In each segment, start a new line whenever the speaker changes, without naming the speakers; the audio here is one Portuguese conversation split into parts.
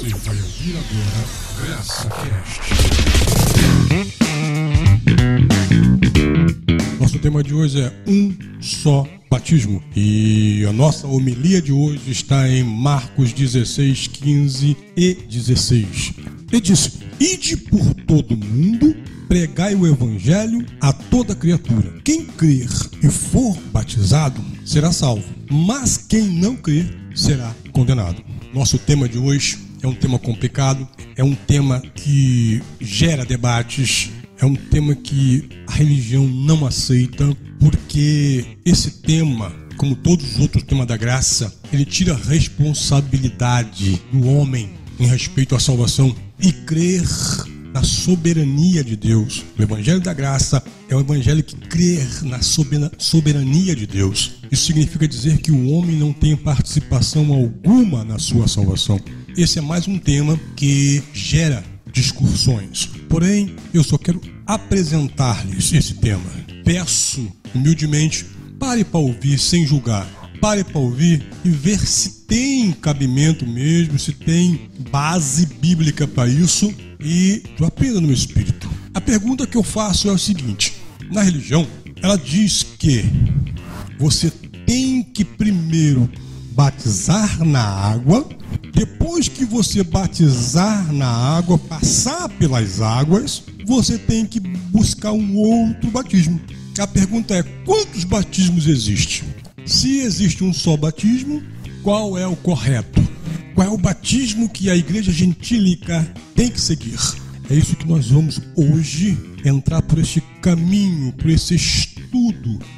Você vai ouvir agora Graça Cast. Nosso tema de hoje é um só batismo. E a nossa homilia de hoje está em Marcos 16, 15 e 16. Ele disse: Ide por todo mundo, pregai o evangelho a toda criatura. Quem crer e for batizado será salvo, mas quem não crer será condenado. Nosso tema de hoje é um tema complicado, é um tema que gera debates, é um tema que a religião não aceita, porque esse tema, como todos os outros temas da graça, ele tira a responsabilidade do homem em respeito à salvação e crer na soberania de Deus. O Evangelho da Graça é o Evangelho que crê na soberania de Deus. Isso significa dizer que o homem não tem participação alguma na sua salvação. Esse é mais um tema que gera discussões. Porém, eu só quero apresentar-lhes esse tema. Peço humildemente, pare para ouvir sem julgar. Pare para ouvir e ver se tem cabimento mesmo, se tem base bíblica para isso e tu aprenda no espírito. A pergunta que eu faço é o seguinte: na religião, ela diz que você tem que primeiro batizar na água, depois que você batizar na água, passar pelas águas, você tem que buscar um outro batismo. A pergunta é: quantos batismos existem? Se existe um só batismo, qual é o correto? Qual é o batismo que a igreja gentílica tem que seguir? É isso que nós vamos hoje entrar por este caminho, por esse estudo,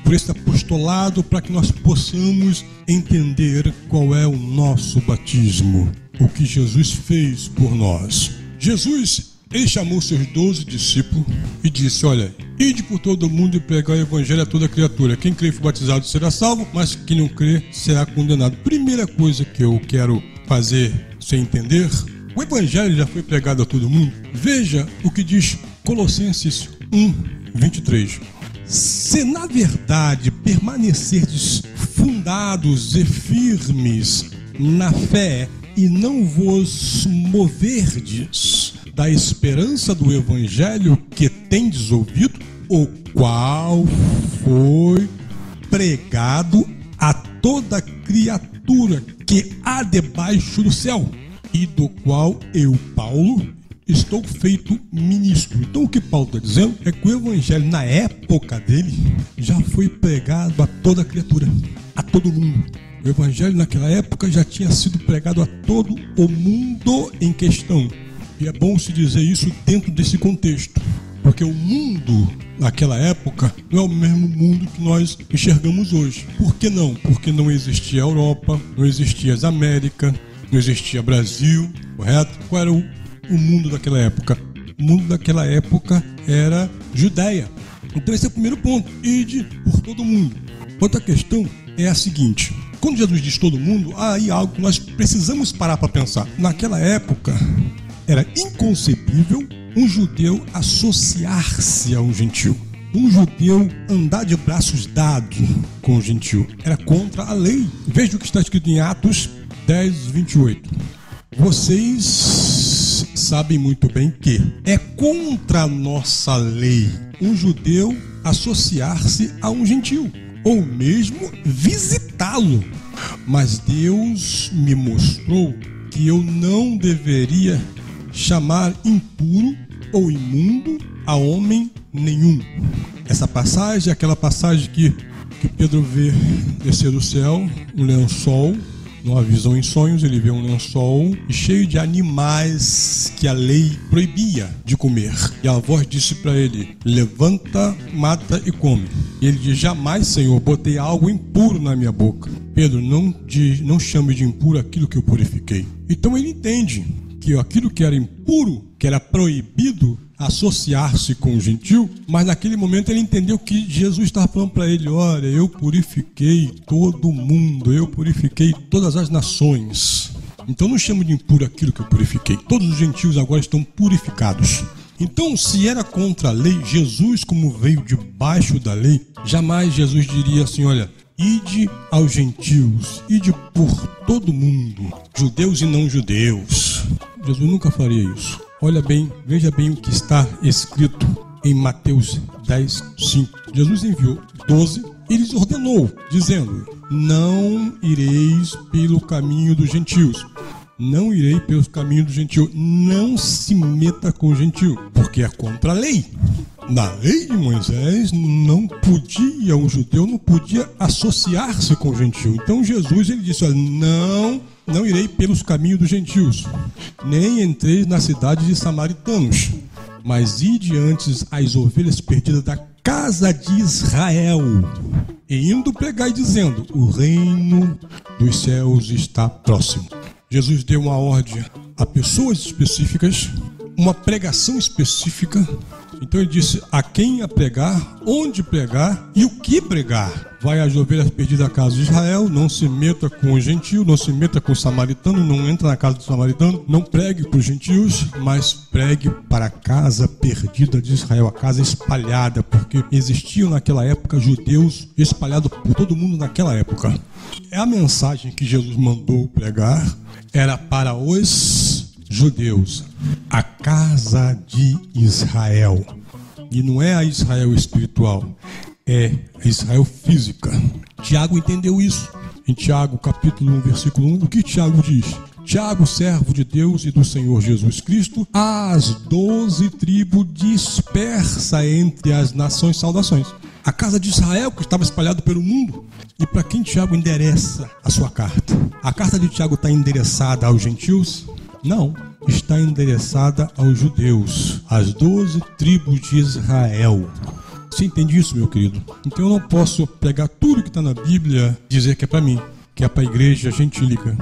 por esse apostolado, para que nós possamos entender qual é o nosso batismo, o que Jesus fez por nós. Jesus, ele chamou seus doze discípulos e disse: Olha, ide por todo mundo e pregar o evangelho a toda criatura. Quem crê e for batizado será salvo, mas quem não crê será condenado. Primeira coisa que eu quero fazer sem entender, o evangelho já foi pregado a todo mundo. Veja o que diz Colossenses 1, 23. Se na verdade permanecerdes fundados e firmes na fé e não vos moverdes da esperança do evangelho que tendes ouvido, o qual foi pregado a toda criatura que há debaixo do céu, e do qual eu, Paulo, estou feito ministro. Então o que Paulo está dizendo é que o evangelho na época dele já foi pregado a toda criatura, a todo mundo. O evangelho naquela época já tinha sido pregado a todo o mundo em questão. E é bom se dizer isso dentro desse contexto. Porque o mundo naquela época não é o mesmo mundo que nós enxergamos hoje. Por que não? Porque não existia Europa, não existia as Américas, não existia Brasil, correto? Qual era o, o mundo daquela época? O mundo daquela época era Judéia. Então esse é o primeiro ponto. Ide por todo mundo. Outra questão é a seguinte: quando Jesus diz todo mundo, aí algo que nós precisamos parar para pensar. Naquela época, era inconcebível um judeu associar-se a um gentil. Um judeu andar de braços dados com o gentil. Era contra a lei. Veja o que está escrito em Atos 10, 28. Vocês sabem muito bem que é contra a nossa lei um judeu associar-se a um gentil, ou mesmo visitá-lo. Mas Deus me mostrou que eu não deveria chamar impuro ou imundo a homem nenhum. Essa passagem é aquela passagem que, que Pedro vê descer do céu, um lençol, numa visão em sonhos, ele vê um lençol cheio de animais que a lei proibia de comer. E a voz disse para ele: Levanta, mata e come. E ele diz: Jamais, Senhor, botei algo impuro na minha boca. Pedro, não, diz, não chame de impuro aquilo que eu purifiquei. Então ele entende que aquilo que era impuro, que era proibido, associar-se com o gentil, mas naquele momento ele entendeu que Jesus estava falando para ele: Olha, eu purifiquei todo mundo, eu purifiquei todas as nações. Então não chamo de impuro aquilo que eu purifiquei. Todos os gentios agora estão purificados. Então, se era contra a lei, Jesus, como veio debaixo da lei, jamais Jesus diria assim: Olha, ide aos gentios, ide por todo mundo, judeus e não judeus Jesus nunca faria isso. Olha bem, veja bem o que está escrito em Mateus 10, 5. Jesus enviou 12 e lhes ordenou, dizendo: Não ireis pelo caminho dos gentios. Não irei pelos caminhos dos gentios. Não se meta com o gentio, porque é contra a lei. Na lei de Moisés não podia, um judeu não podia associar-se com o gentio. Então Jesus ele disse: olha, não, não irei pelos caminhos dos gentios, nem entrei na cidade de samaritanos, mas ide antes as ovelhas perdidas da casa de Israel. E indo pregar e dizendo: o reino dos céus está próximo. Jesus deu uma ordem a pessoas específicas, uma pregação específica então ele disse a quem a pregar, onde pregar e o que pregar. Vai às ovelhas perdidas da casa de Israel, não se meta com o gentio, não se meta com o samaritano, não entra na casa do samaritano, não pregue para os gentios, mas pregue para a casa perdida de Israel, a casa espalhada, porque existiam naquela época judeus espalhados por todo mundo naquela época. É a mensagem que Jesus mandou pregar, era para os judeus, a casa de Israel. E não é a Israel espiritual, é a Israel física. Tiago entendeu isso. Em Tiago, capítulo 1, versículo 1, o que Tiago diz? Tiago, servo de Deus e do Senhor Jesus Cristo, as doze tribos dispersa entre as nações saudações. A casa de Israel que estava espalhada pelo mundo. E para quem Tiago endereça a sua carta? A carta de Tiago está endereçada aos gentios? Não, está endereçada aos judeus, às doze tribos de Israel. Você entende isso, meu querido? Então eu não posso pegar tudo que está na Bíblia e dizer que é para mim, que é para a igreja gentílica.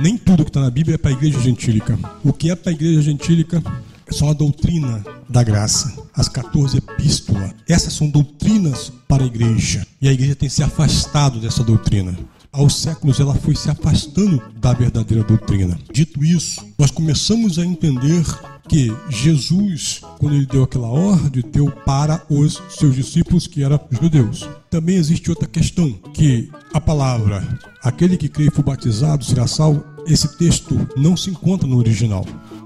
Nem tudo que está na Bíblia é para a igreja gentílica. O que é para a igreja gentílica é só a doutrina da graça, as 14 epístolas. Essas são doutrinas para a igreja. E a igreja tem se afastado dessa doutrina aos séculos ela foi se afastando da verdadeira doutrina. Dito isso, nós começamos a entender que Jesus, quando ele deu aquela ordem, deu para os seus discípulos que eram judeus. Também existe outra questão, que a palavra aquele que crê e for batizado será salvo, esse texto não se encontra no original.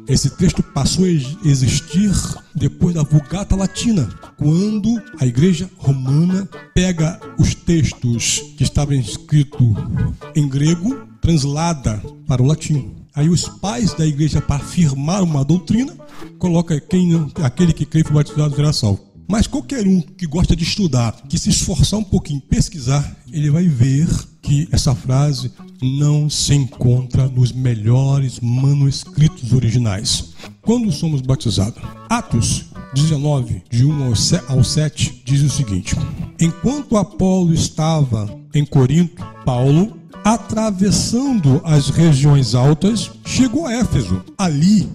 Esse texto passou a existir depois da Vulgata Latina, quando a Igreja Romana pega os textos que estavam escritos em grego, translada para o latim. Aí os pais da igreja, para afirmar uma doutrina, coloca quem, aquele que crê foi batizado será salvo. Mas qualquer um que gosta de estudar, que se esforçar um pouquinho, pesquisar, ele vai ver que essa frase não se encontra nos melhores manuscritos originais. Quando somos batizados? Atos 19, de 1 ao 7, diz o seguinte: Enquanto Apolo estava em Corinto, Paulo atravessando as regiões altas, chegou a Éfeso. Ali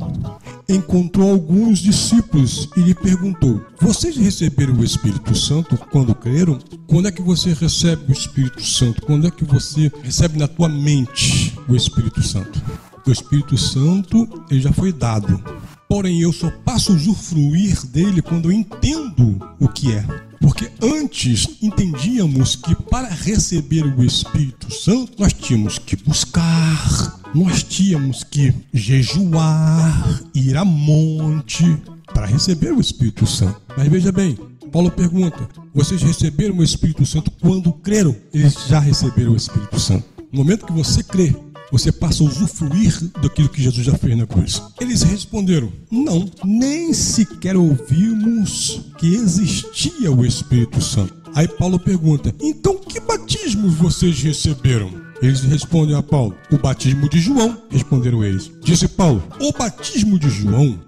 encontrou alguns discípulos e lhe perguntou: Vocês receberam o Espírito Santo quando creram? Quando é que você recebe o Espírito Santo? Quando é que você recebe na tua mente o Espírito Santo? O Espírito Santo ele já foi dado. Porém, eu só passo a usufruir dele quando eu entendo o que é. Porque antes entendíamos que para receber o Espírito Santo nós tínhamos que buscar, nós tínhamos que jejuar, ir a monte para receber o Espírito Santo. Mas veja bem, Paulo pergunta: vocês receberam o Espírito Santo quando creram? Eles já receberam o Espírito Santo. No momento que você crê, você passa a usufruir daquilo que Jesus já fez na cruz. Eles responderam: Não, nem sequer ouvimos que existia o Espírito Santo. Aí Paulo pergunta: Então que batismos vocês receberam? Eles respondem a Paulo: O batismo de João. Responderam eles. Disse Paulo: O batismo de João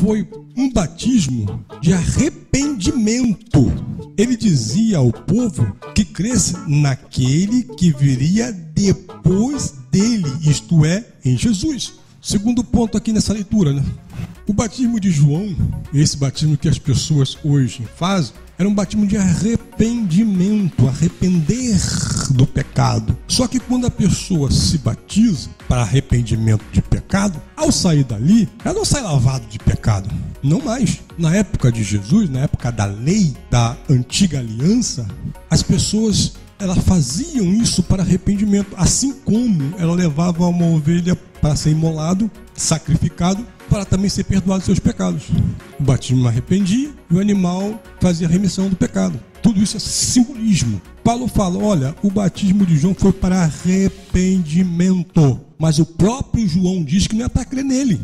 foi um batismo de arrependimento. Ele dizia ao povo que cresce naquele que viria depois dele, isto é, em Jesus. Segundo ponto aqui nessa leitura, né? O batismo de João, esse batismo que as pessoas hoje fazem, era um batismo de arrependimento, arrepender do pecado. Só que quando a pessoa se batiza para arrependimento de pecado, ao sair dali, ela não sai lavado de pecado. Não mais. Na época de Jesus, na época da lei da antiga aliança, as pessoas elas faziam isso para arrependimento, assim como ela levava uma ovelha para ser imolado, sacrificado, para também ser perdoado seus pecados. O batismo arrependia e o animal fazia remissão do pecado. Tudo isso é simbolismo. Paulo fala: olha, o batismo de João foi para arrependimento. Mas o próprio João diz que não é para crer nele,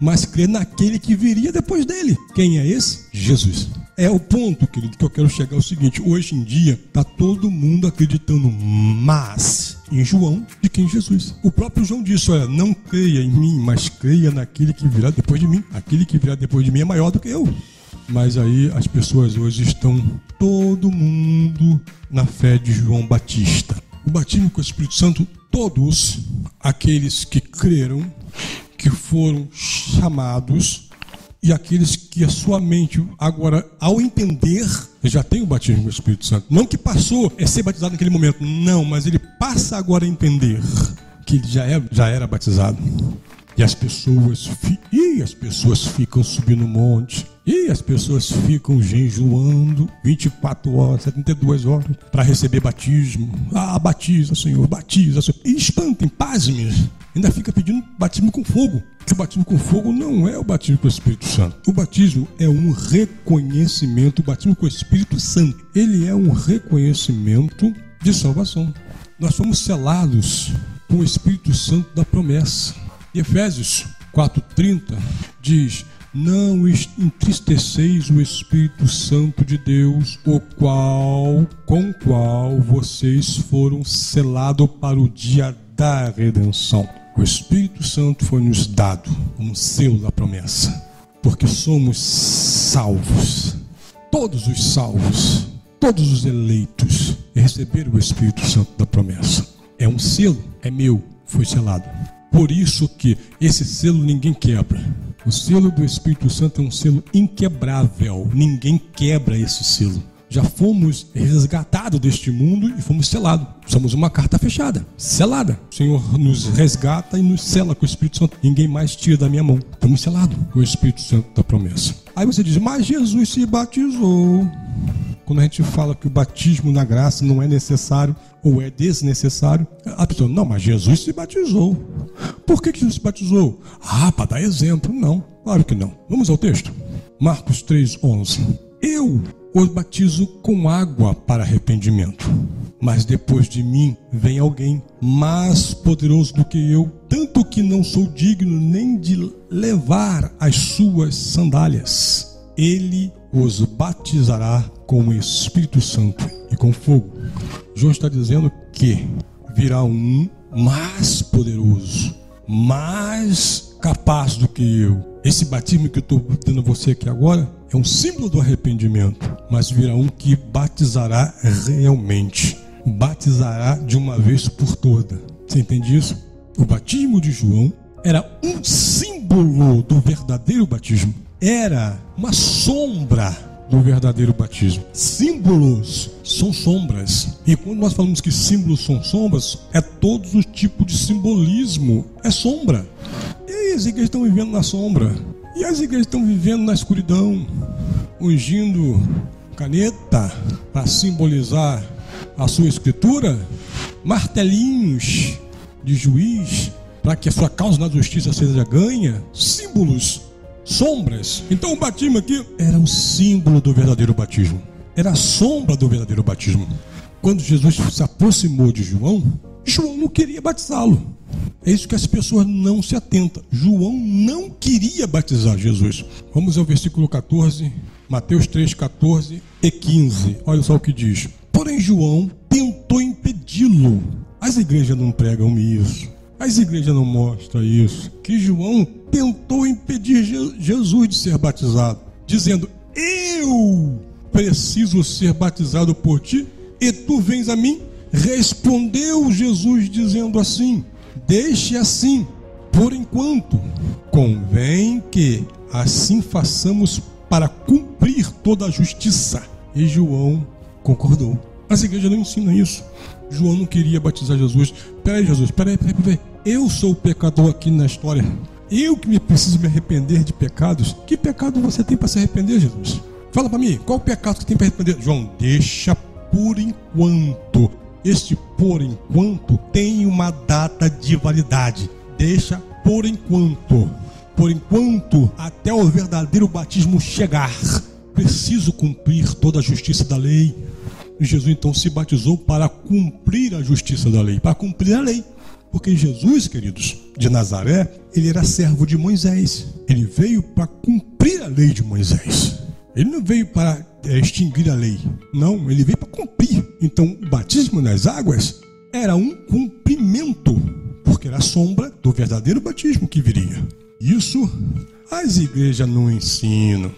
mas crer naquele que viria depois dele. Quem é esse? Jesus. É o ponto, querido, que eu quero chegar ao seguinte: hoje em dia está todo mundo acreditando mais em João do que em Jesus. O próprio João disse: Olha, não creia em mim, mas creia naquele que virá depois de mim. Aquele que virá depois de mim é maior do que eu. Mas aí as pessoas hoje estão todo mundo na fé de João Batista. O batismo com o Espírito Santo, todos aqueles que creram, que foram chamados e aqueles que a sua mente, agora, ao entender, já tem o batismo com o Espírito Santo. Não que passou a ser batizado naquele momento, não, mas ele passa agora a entender que ele já, é, já era batizado. E as pessoas, e as pessoas ficam subindo o monte, e as pessoas ficam jejuando 24 horas, 72 horas para receber batismo. Ah, batiza, Senhor, batiza, Senhor. E espantem, pasmem. Ainda fica pedindo batismo com fogo. Que o batismo com fogo não é o batismo com o Espírito Santo. O batismo é um reconhecimento, o batismo com o Espírito Santo. Ele é um reconhecimento de salvação. Nós somos selados com o Espírito Santo da promessa. Efésios 4:30 diz: não entristeceis o Espírito Santo de Deus, o qual, com qual vocês foram selados para o dia da redenção. O Espírito Santo foi nos dado como selo da promessa, porque somos salvos. Todos os salvos, todos os eleitos receberam o Espírito Santo da promessa. É um selo, é meu, foi selado. Por isso que esse selo ninguém quebra. O selo do Espírito Santo é um selo inquebrável. Ninguém quebra esse selo. Já fomos resgatados deste mundo e fomos selados. Somos uma carta fechada, selada. O Senhor nos resgata e nos sela com o Espírito Santo. Ninguém mais tira da minha mão. Estamos selados com o Espírito Santo da promessa. Aí você diz, mas Jesus se batizou. Quando a gente fala que o batismo na graça não é necessário ou é desnecessário, a pessoa, não, mas Jesus se batizou. Por que, que Jesus se batizou? Ah, para dar exemplo. Não, claro que não. Vamos ao texto. Marcos 3,11. Eu os batizo com água para arrependimento. Mas depois de mim vem alguém mais poderoso do que eu, tanto que não sou digno nem de levar as suas sandálias. Ele os batizará com o Espírito Santo e com fogo. João está dizendo que virá um mais poderoso, mais capaz do que eu. Esse batismo que eu estou dando a você aqui agora é um símbolo do arrependimento, mas virá um que batizará realmente, batizará de uma vez por toda. Você entende isso? O batismo de João era um símbolo do verdadeiro batismo, era uma sombra do verdadeiro batismo. Símbolos são sombras. E quando nós falamos que símbolos são sombras, é todos os tipos de simbolismo. É sombra. E as igrejas estão vivendo na sombra. E as igrejas estão vivendo na escuridão, ungindo caneta para simbolizar a sua escritura, martelinhos de juiz para que a sua causa na justiça seja ganha, símbolos sombras. Então o batismo aqui era um símbolo do verdadeiro batismo. Era a sombra do verdadeiro batismo. Quando Jesus se aproximou de João, João não queria batizá-lo. É isso que as pessoas não se atentam. João não queria batizar Jesus. Vamos ao versículo 14, Mateus 3, 14 e 15. Olha só o que diz. Porém, João tentou impedi-lo. As igrejas não pregam isso. As igrejas não mostram isso. Que João tentou impedir Jesus de ser batizado, dizendo: Eu preciso ser batizado por ti e tu vens a mim? Respondeu Jesus, dizendo assim: Deixe assim, por enquanto. Convém que assim façamos para cumprir toda a justiça. E João concordou. As igrejas não ensinam isso. João não queria batizar Jesus. Peraí, Jesus, peraí, peraí, peraí. Eu sou o pecador aqui na história. Eu que me preciso me arrepender de pecados. Que pecado você tem para se arrepender, Jesus? Fala para mim, qual o pecado que tem para arrepender? João, deixa por enquanto. Este por enquanto tem uma data de validade. deixa por enquanto. Por enquanto, até o verdadeiro batismo chegar, preciso cumprir toda a justiça da lei. Jesus então se batizou para cumprir a justiça da lei, para cumprir a lei. Porque Jesus, queridos, de Nazaré, ele era servo de Moisés. Ele veio para cumprir a lei de Moisés. Ele não veio para é, extinguir a lei. Não, ele veio para cumprir. Então, o batismo nas águas era um cumprimento, porque era a sombra do verdadeiro batismo que viria. Isso as igrejas não ensinam,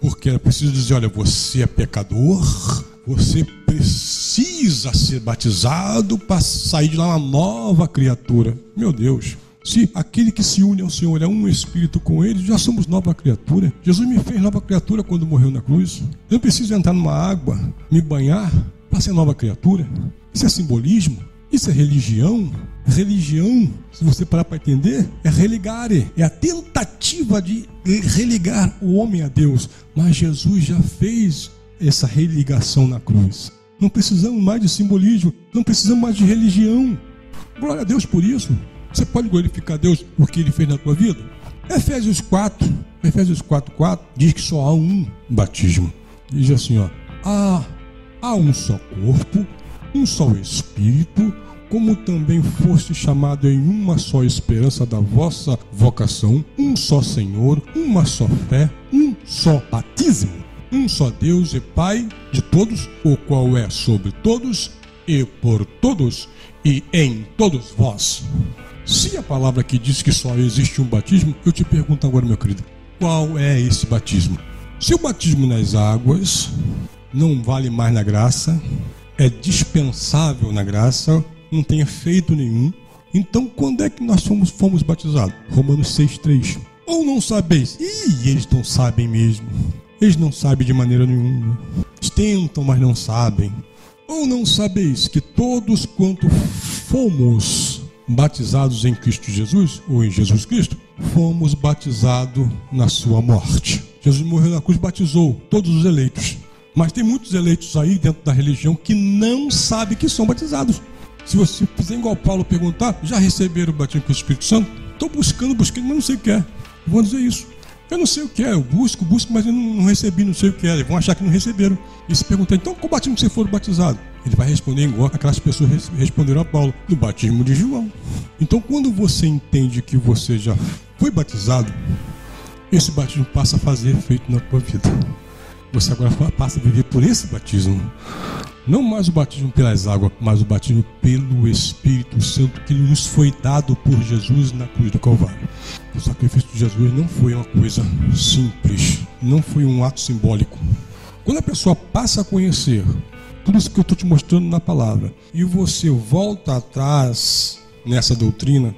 porque era preciso dizer: olha, você é pecador, você precisa ser batizado para sair de lá uma nova criatura. Meu Deus. Se aquele que se une ao Senhor é um espírito com ele, já somos nova criatura. Jesus me fez nova criatura quando morreu na cruz. Eu preciso entrar numa água, me banhar para ser nova criatura. Isso é simbolismo. Isso é religião. Religião, se você parar para entender, é religare, é a tentativa de religar o homem a Deus. Mas Jesus já fez essa religação na cruz. Não precisamos mais de simbolismo, não precisamos mais de religião. Glória a Deus por isso. Você pode glorificar Deus por que ele fez na tua vida? Efésios 4, Efésios 4, 4 diz que só há um batismo. Diz assim, ó, há, há um só corpo, um só Espírito, como também foste chamado em uma só esperança da vossa vocação, um só Senhor, uma só fé, um só batismo um só Deus e Pai de todos, o qual é sobre todos e por todos e em todos vós. Se a palavra aqui diz que só existe um batismo, eu te pergunto agora, meu querido, qual é esse batismo? Se o batismo nas águas não vale mais na graça, é dispensável na graça, não tem efeito nenhum, então quando é que nós fomos, fomos batizados? Romanos 6,3. Ou não sabeis? Ih, eles não sabem mesmo. Eles não sabem de maneira nenhuma. Eles tentam, mas não sabem. Ou não sabeis que todos quanto fomos batizados em Cristo Jesus, ou em Jesus Cristo, fomos batizados na sua morte. Jesus morreu na cruz, batizou todos os eleitos. Mas tem muitos eleitos aí dentro da religião que não sabem que são batizados. Se você fizer igual Paulo perguntar, já receberam o batismo com o Espírito Santo? Estou buscando, buscando, mas não sei o que é. Vou dizer isso. Eu não sei o que é, eu busco, busco, mas eu não, recebi, não sei o que é. Eles vão achar que não receberam. E se perguntar, então qual batismo você for batizado? Ele vai responder igual aquelas pessoas responderam a Paulo, no batismo de João. Então quando você entende que você já foi batizado, esse batismo passa a fazer efeito na tua vida. Você agora passa a viver por esse batismo. Não mais o batismo pelas águas, mas o batismo pelo Espírito Santo que nos foi dado por Jesus na cruz do Calvário. O sacrifício de Jesus não foi uma coisa simples, não foi um ato simbólico. Quando a pessoa passa a conhecer tudo isso que eu estou te mostrando na palavra e você volta atrás nessa doutrina,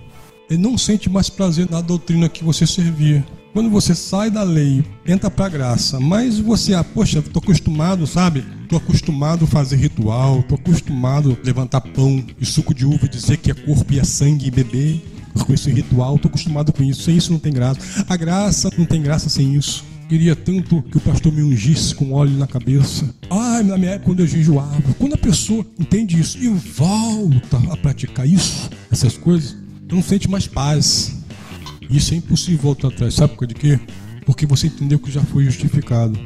ele não sente mais prazer na doutrina que você servia. Quando você sai da lei, entra para a graça, mas você, ah, poxa, estou acostumado, sabe? Estou acostumado a fazer ritual, estou acostumado a levantar pão e suco de uva e dizer que é corpo e é sangue e beber com esse ritual, estou acostumado com isso. Sem isso não tem graça. A graça não tem graça sem isso. Queria tanto que o pastor me ungisse com óleo na cabeça. Ai, na minha época, quando eu jejuava. Quando a pessoa entende isso e volta a praticar isso, essas coisas, não sente mais paz isso é impossível voltar atrás. Sabe por quê? Porque você entendeu que já foi justificado.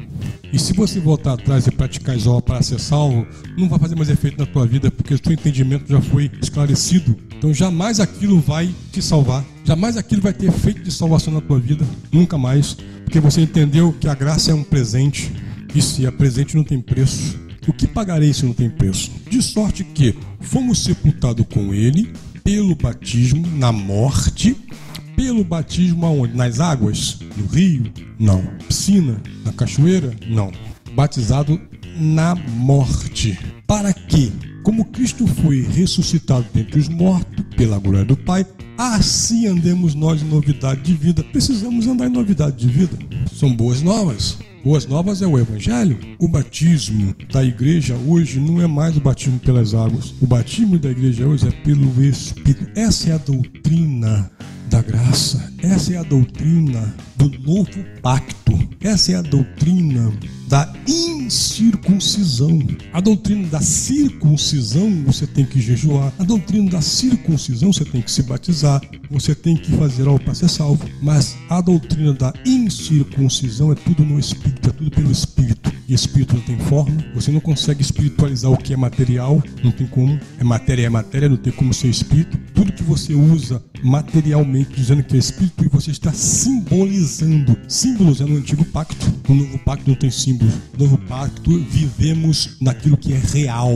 E se você voltar atrás e praticar Isó para ser salvo, não vai fazer mais efeito na tua vida, porque o teu entendimento já foi esclarecido. Então jamais aquilo vai te salvar. Jamais aquilo vai ter efeito de salvação na tua vida. Nunca mais. Porque você entendeu que a graça é um presente. E se é presente não tem preço. O que pagarei se não tem preço? De sorte que fomos sepultados com ele pelo batismo na morte pelo batismo aonde? Nas águas? No rio? Não. Piscina? Na cachoeira? Não. Batizado na morte. Para que, como Cristo foi ressuscitado dentre os mortos pela glória do Pai, assim andemos nós em novidade de vida. Precisamos andar em novidade de vida. São boas novas. Boas novas é o Evangelho. O batismo da igreja hoje não é mais o batismo pelas águas. O batismo da igreja hoje é pelo Espírito. Essa é a doutrina da graça. Essa é a doutrina do novo pacto. Essa é a doutrina da incircuncisão. A doutrina da circuncisão você tem que jejuar. A doutrina da circuncisão você tem que se batizar. Você tem que fazer algo para ser salvo. Mas a doutrina da incircuncisão é tudo no espírito, é tudo pelo espírito. E espírito não tem forma. Você não consegue espiritualizar o que é material. Não tem como. É matéria, é matéria. Não tem como ser espírito. Tudo que você usa materialmente dizendo que é espírito e você está simbolizando. Símbolos é no antigo pacto. No novo pacto não tem símbolos. No novo pacto vivemos naquilo que é real,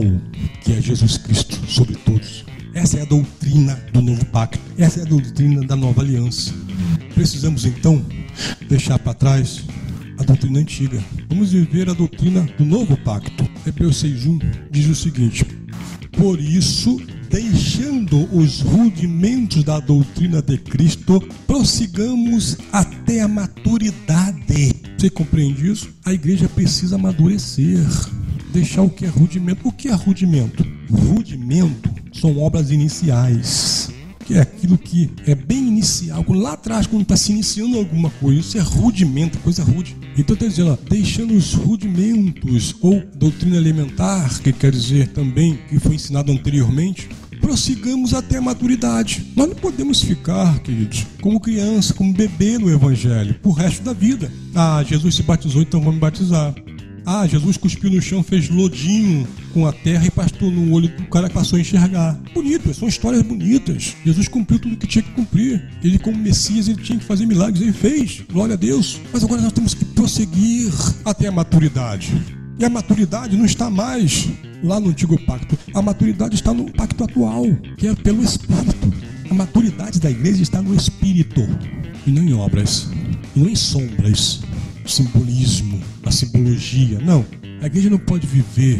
que é Jesus Cristo sobre todos. Essa é a doutrina do novo pacto. Essa é a doutrina da nova aliança. Precisamos então deixar para trás a doutrina antiga. Vamos viver a doutrina do novo pacto. Hebreus 6.1 diz o seguinte: Por isso deixando os rudimentos da doutrina de Cristo, prossigamos até a maturidade. Você compreende isso? A igreja precisa amadurecer, deixar o que é rudimento. O que é rudimento? Rudimento são obras iniciais que é aquilo que é bem inicial, lá atrás, quando está se iniciando alguma coisa, isso é rudimento, coisa rude. Então está dizendo, ó, deixando os rudimentos, ou doutrina elementar, que quer dizer também que foi ensinado anteriormente, prossigamos até a maturidade. Nós não podemos ficar, queridos, como criança, como bebê no Evangelho, por resto da vida. Ah, Jesus se batizou, então vamos batizar. Ah, Jesus cuspiu no chão, fez lodinho com a terra e pastou no olho do cara que passou a enxergar. Bonito, são histórias bonitas. Jesus cumpriu tudo o que tinha que cumprir. Ele, como Messias, ele tinha que fazer milagres, ele fez. Glória a Deus. Mas agora nós temos que prosseguir até a maturidade. E a maturidade não está mais lá no antigo pacto. A maturidade está no pacto atual, que é pelo Espírito. A maturidade da igreja está no Espírito e não em obras, e não em sombras simbolismo, a simbologia. Não, a igreja não pode viver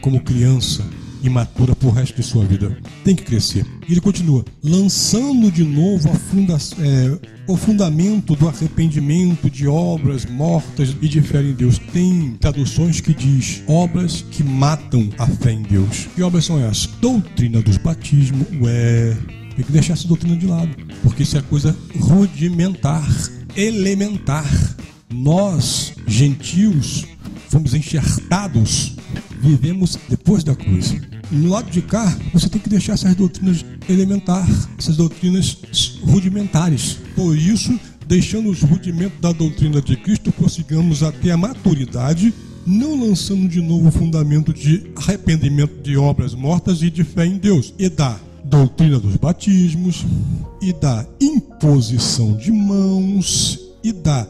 como criança imatura por resto de sua vida. Tem que crescer. E ele continua, lançando de novo funda é, o fundamento do arrependimento de obras mortas e de fé em Deus. Tem traduções que diz obras que matam a fé em Deus. Que obras são essas? Doutrina dos batismos, ué, tem que deixar essa doutrina de lado, porque isso é coisa rudimentar, elementar nós, gentios, fomos enxertados, vivemos depois da cruz. No lado de cá, você tem que deixar essas doutrinas elementares, essas doutrinas rudimentares. Por isso, deixando os rudimentos da doutrina de Cristo, prossigamos até a maturidade, não lançando de novo o fundamento de arrependimento de obras mortas e de fé em Deus, e da doutrina dos batismos, e da imposição de mãos, e da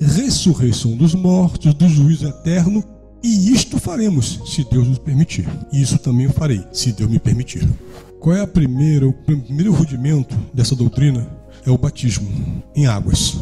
ressurreição dos mortos, do juízo eterno, e isto faremos, se Deus nos permitir. E isso também eu farei, se Deus me permitir. Qual é a primeira, o primeiro rudimento dessa doutrina? É o batismo em águas.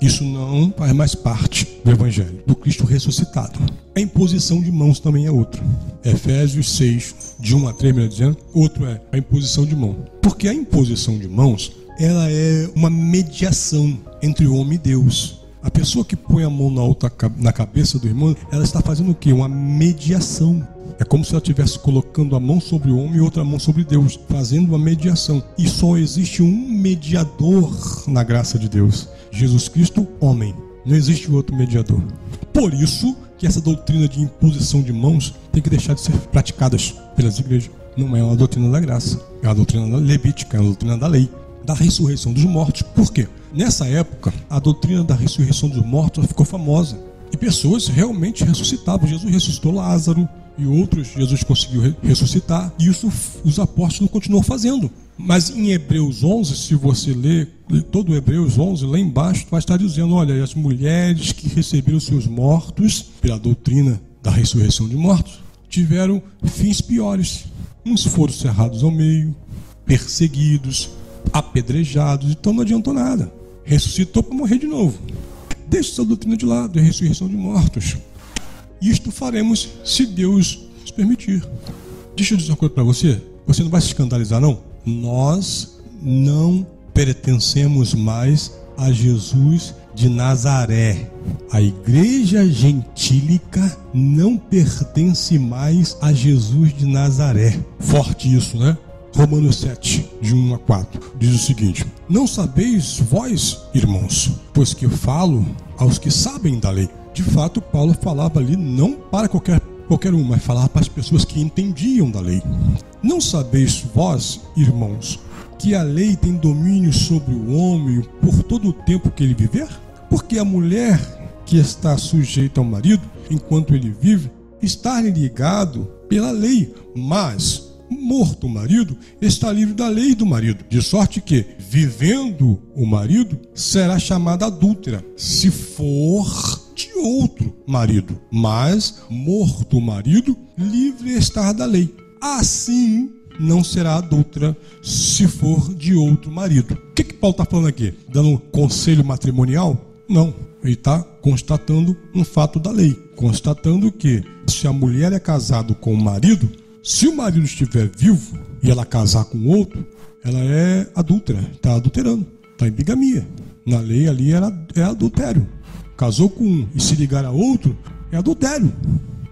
Isso não faz mais parte do Evangelho, do Cristo ressuscitado. A imposição de mãos também é outra. Efésios 6, de 1 a 3, me dizendo, outro é a imposição de mão. Porque a imposição de mãos, ela é uma mediação entre o homem e Deus. A pessoa que põe a mão na, outra, na cabeça do irmão, ela está fazendo o quê? Uma mediação. É como se ela estivesse colocando a mão sobre o homem e outra mão sobre Deus, fazendo uma mediação. E só existe um mediador na graça de Deus: Jesus Cristo, homem. Não existe outro mediador. Por isso que essa doutrina de imposição de mãos tem que deixar de ser praticadas pelas igrejas. Não é uma doutrina da graça, é uma doutrina levítica, é uma doutrina da lei, da ressurreição dos mortos. Por quê? Nessa época, a doutrina da ressurreição dos mortos ficou famosa. E pessoas realmente ressuscitavam. Jesus ressuscitou Lázaro e outros Jesus conseguiu ressuscitar. E isso os apóstolos continuam fazendo. Mas em Hebreus 11, se você ler todo Hebreus 11, lá embaixo vai estar dizendo: olha, as mulheres que receberam seus mortos pela doutrina da ressurreição de mortos tiveram fins piores. Uns foram cerrados ao meio, perseguidos, apedrejados, então não adiantou nada ressuscitou para morrer de novo. Deixe essa doutrina de lado, é a ressurreição de mortos. Isto faremos se Deus nos permitir. Deixa eu dizer uma coisa para você. Você não vai se escandalizar, não? Nós não pertencemos mais a Jesus de Nazaré. A igreja gentílica não pertence mais a Jesus de Nazaré. Forte isso, né? Romanos 7, de 1 a 4, diz o seguinte: Não sabeis vós, irmãos, pois que falo aos que sabem da lei. De fato, Paulo falava ali não para qualquer, qualquer um, mas falava para as pessoas que entendiam da lei. Não sabeis vós, irmãos, que a lei tem domínio sobre o homem por todo o tempo que ele viver? Porque a mulher que está sujeita ao marido enquanto ele vive está ligado pela lei, mas morto o marido, está livre da lei do marido, de sorte que, vivendo o marido, será chamada adúltera, se for de outro marido, mas morto o marido, livre está da lei. Assim, não será adulta se for de outro marido. O que, que Paulo está falando aqui? Dando um conselho matrimonial? Não. Ele está constatando um fato da lei. Constatando que se a mulher é casada com o marido, se o marido estiver vivo e ela casar com outro, ela é adúltera, está adulterando, está em bigamia. Na lei ali era, é adultério. Casou com um e se ligar a outro, é adultério.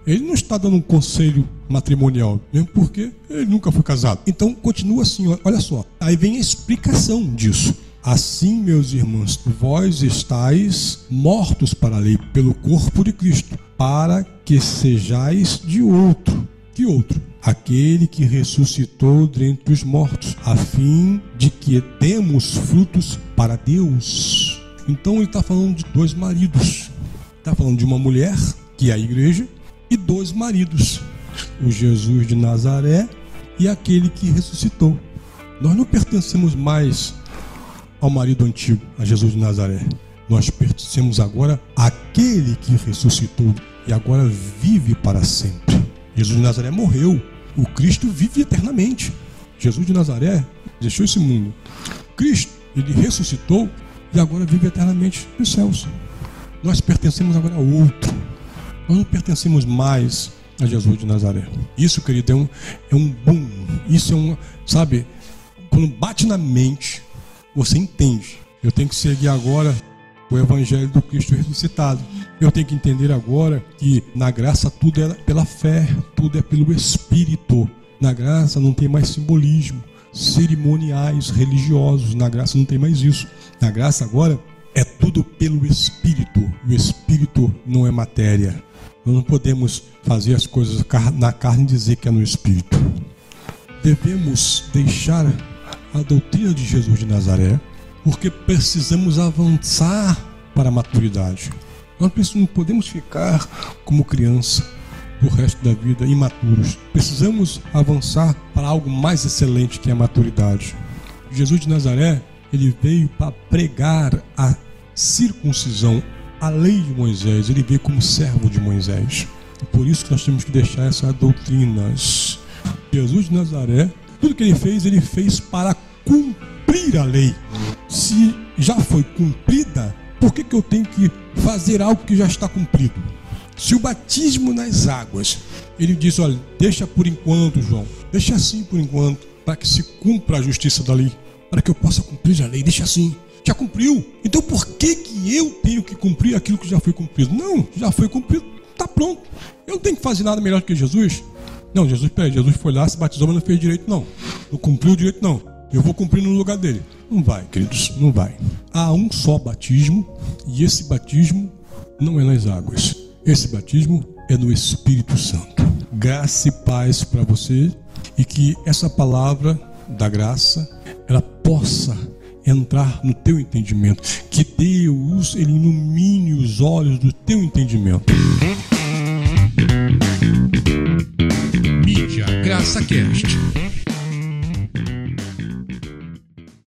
Ele não está dando um conselho matrimonial, mesmo porque ele nunca foi casado. Então continua assim, olha só. Aí vem a explicação disso. Assim, meus irmãos, vós estáis mortos para a lei pelo corpo de Cristo, para que sejais de outro. Que outro? Aquele que ressuscitou dentre os mortos, a fim de que demos frutos para Deus. Então ele está falando de dois maridos. Está falando de uma mulher, que é a igreja, e dois maridos, o Jesus de Nazaré e aquele que ressuscitou. Nós não pertencemos mais ao marido antigo, a Jesus de Nazaré. Nós pertencemos agora àquele que ressuscitou e agora vive para sempre. Jesus de Nazaré morreu, o Cristo vive eternamente. Jesus de Nazaré deixou esse mundo. Cristo, ele ressuscitou e agora vive eternamente nos céus. Nós pertencemos agora a outro. Nós não pertencemos mais a Jesus de Nazaré. Isso, querido, é um, é um boom. Isso é um, sabe, quando bate na mente, você entende. Eu tenho que seguir agora o Evangelho do Cristo ressuscitado. Eu tenho que entender agora que na graça tudo é pela fé, tudo é pelo Espírito. Na graça não tem mais simbolismo, cerimoniais, religiosos. Na graça não tem mais isso. Na graça agora é tudo pelo Espírito. O Espírito não é matéria. Nós não podemos fazer as coisas na carne e dizer que é no Espírito. Devemos deixar a doutrina de Jesus de Nazaré, porque precisamos avançar para a maturidade. Nós não podemos ficar como criança o resto da vida imaturos. Precisamos avançar para algo mais excelente que a maturidade. Jesus de Nazaré, ele veio para pregar a circuncisão, a lei de Moisés, ele veio como servo de Moisés. Por isso que nós temos que deixar essas doutrinas. Jesus de Nazaré, tudo que ele fez, ele fez para cumprir a lei. Se já foi cumprida, por que, que eu tenho que fazer algo que já está cumprido? Se o batismo nas águas, ele diz: olha, deixa por enquanto, João, deixa assim por enquanto, para que se cumpra a justiça da lei, para que eu possa cumprir a lei, deixa assim já cumpriu. Então por que, que eu tenho que cumprir aquilo que já foi cumprido? Não, já foi cumprido, está pronto. Eu não tenho que fazer nada melhor que Jesus. Não, Jesus, peraí, Jesus foi lá, se batizou, mas não fez direito, não. Não cumpriu o direito, não. Eu vou cumprir no lugar dele. Não vai, queridos, não vai. Há um só batismo e esse batismo não é nas águas. Esse batismo é no Espírito Santo. Graça e paz para você e que essa palavra da graça ela possa entrar no teu entendimento. Que Deus ele ilumine os olhos do teu entendimento.
Mídia Graça Cast